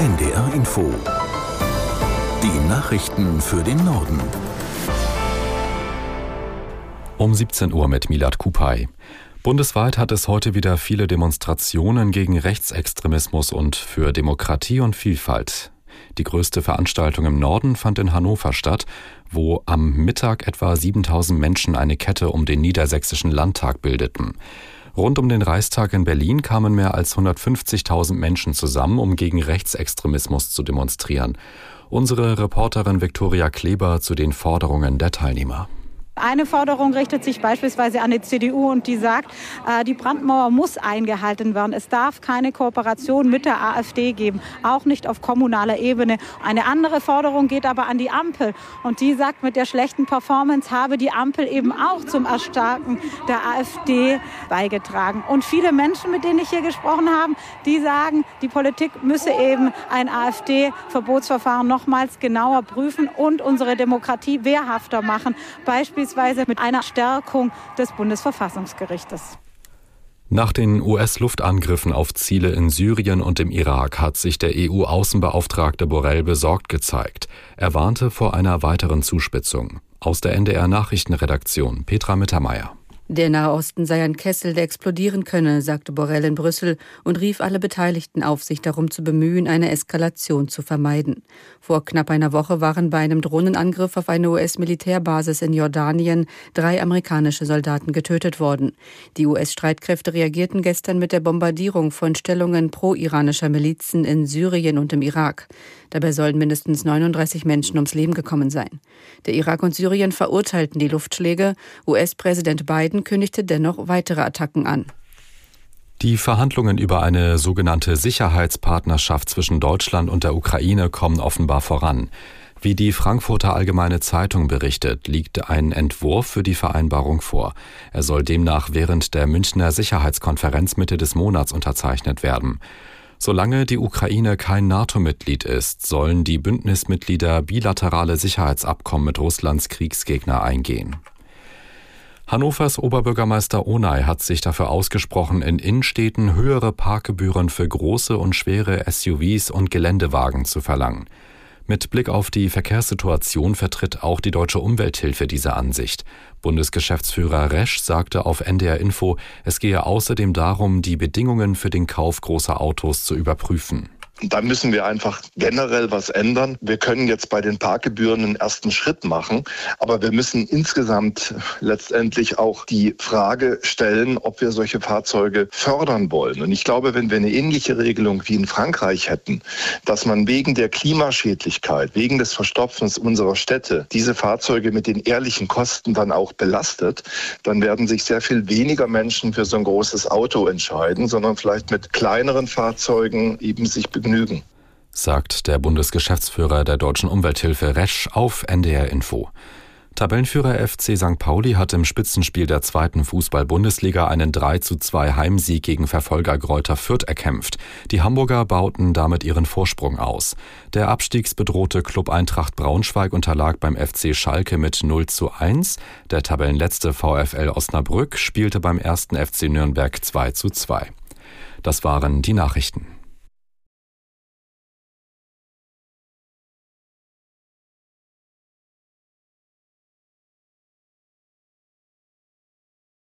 NDR Info. Die Nachrichten für den Norden. Um 17 Uhr mit Milad Kupay. Bundesweit hat es heute wieder viele Demonstrationen gegen Rechtsextremismus und für Demokratie und Vielfalt. Die größte Veranstaltung im Norden fand in Hannover statt, wo am Mittag etwa 7000 Menschen eine Kette um den niedersächsischen Landtag bildeten. Rund um den Reichstag in Berlin kamen mehr als 150.000 Menschen zusammen, um gegen Rechtsextremismus zu demonstrieren. Unsere Reporterin Viktoria Kleber zu den Forderungen der Teilnehmer. Eine Forderung richtet sich beispielsweise an die CDU und die sagt, äh, die Brandmauer muss eingehalten werden. Es darf keine Kooperation mit der AfD geben, auch nicht auf kommunaler Ebene. Eine andere Forderung geht aber an die Ampel und die sagt, mit der schlechten Performance habe die Ampel eben auch zum Erstarken der AfD beigetragen. Und viele Menschen, mit denen ich hier gesprochen habe, die sagen, die Politik müsse eben ein AfD-Verbotsverfahren nochmals genauer prüfen und unsere Demokratie wehrhafter machen. Beispielsweise beispielsweise mit einer Stärkung des Bundesverfassungsgerichtes. Nach den US-Luftangriffen auf Ziele in Syrien und im Irak hat sich der EU-Außenbeauftragte Borrell besorgt gezeigt. Er warnte vor einer weiteren Zuspitzung. Aus der NDR Nachrichtenredaktion Petra Mittermeier. Der Nahe Osten sei ein Kessel, der explodieren könne, sagte Borrell in Brüssel und rief alle Beteiligten auf, sich darum zu bemühen, eine Eskalation zu vermeiden. Vor knapp einer Woche waren bei einem Drohnenangriff auf eine US-Militärbasis in Jordanien drei amerikanische Soldaten getötet worden. Die US-Streitkräfte reagierten gestern mit der Bombardierung von Stellungen pro-iranischer Milizen in Syrien und im Irak. Dabei sollen mindestens 39 Menschen ums Leben gekommen sein. Der Irak und Syrien verurteilten die Luftschläge. US-Präsident Biden kündigte dennoch weitere Attacken an. Die Verhandlungen über eine sogenannte Sicherheitspartnerschaft zwischen Deutschland und der Ukraine kommen offenbar voran. Wie die Frankfurter Allgemeine Zeitung berichtet, liegt ein Entwurf für die Vereinbarung vor. Er soll demnach während der Münchner Sicherheitskonferenz Mitte des Monats unterzeichnet werden. Solange die Ukraine kein NATO-Mitglied ist, sollen die Bündnismitglieder bilaterale Sicherheitsabkommen mit Russlands Kriegsgegner eingehen. Hannovers Oberbürgermeister Onay hat sich dafür ausgesprochen, in Innenstädten höhere Parkgebühren für große und schwere SUVs und Geländewagen zu verlangen. Mit Blick auf die Verkehrssituation vertritt auch die Deutsche Umwelthilfe diese Ansicht. Bundesgeschäftsführer Resch sagte auf NDR Info, es gehe außerdem darum, die Bedingungen für den Kauf großer Autos zu überprüfen. Da müssen wir einfach generell was ändern. Wir können jetzt bei den Parkgebühren einen ersten Schritt machen, aber wir müssen insgesamt letztendlich auch die Frage stellen, ob wir solche Fahrzeuge fördern wollen. Und ich glaube, wenn wir eine ähnliche Regelung wie in Frankreich hätten, dass man wegen der Klimaschädlichkeit, wegen des Verstopfens unserer Städte diese Fahrzeuge mit den ehrlichen Kosten dann auch belastet, dann werden sich sehr viel weniger Menschen für so ein großes Auto entscheiden, sondern vielleicht mit kleineren Fahrzeugen eben sich begnügen Vergnügen. Sagt der Bundesgeschäftsführer der Deutschen Umwelthilfe Resch auf NDR Info. Tabellenführer FC St. Pauli hat im Spitzenspiel der zweiten Fußball-Bundesliga einen 3 zu 2 Heimsieg gegen Verfolger Gräuter Fürth erkämpft. Die Hamburger bauten damit ihren Vorsprung aus. Der abstiegsbedrohte Club Eintracht Braunschweig unterlag beim FC Schalke mit 0 zu 1. Der Tabellenletzte VfL Osnabrück spielte beim ersten FC Nürnberg 2 zu 2. Das waren die Nachrichten.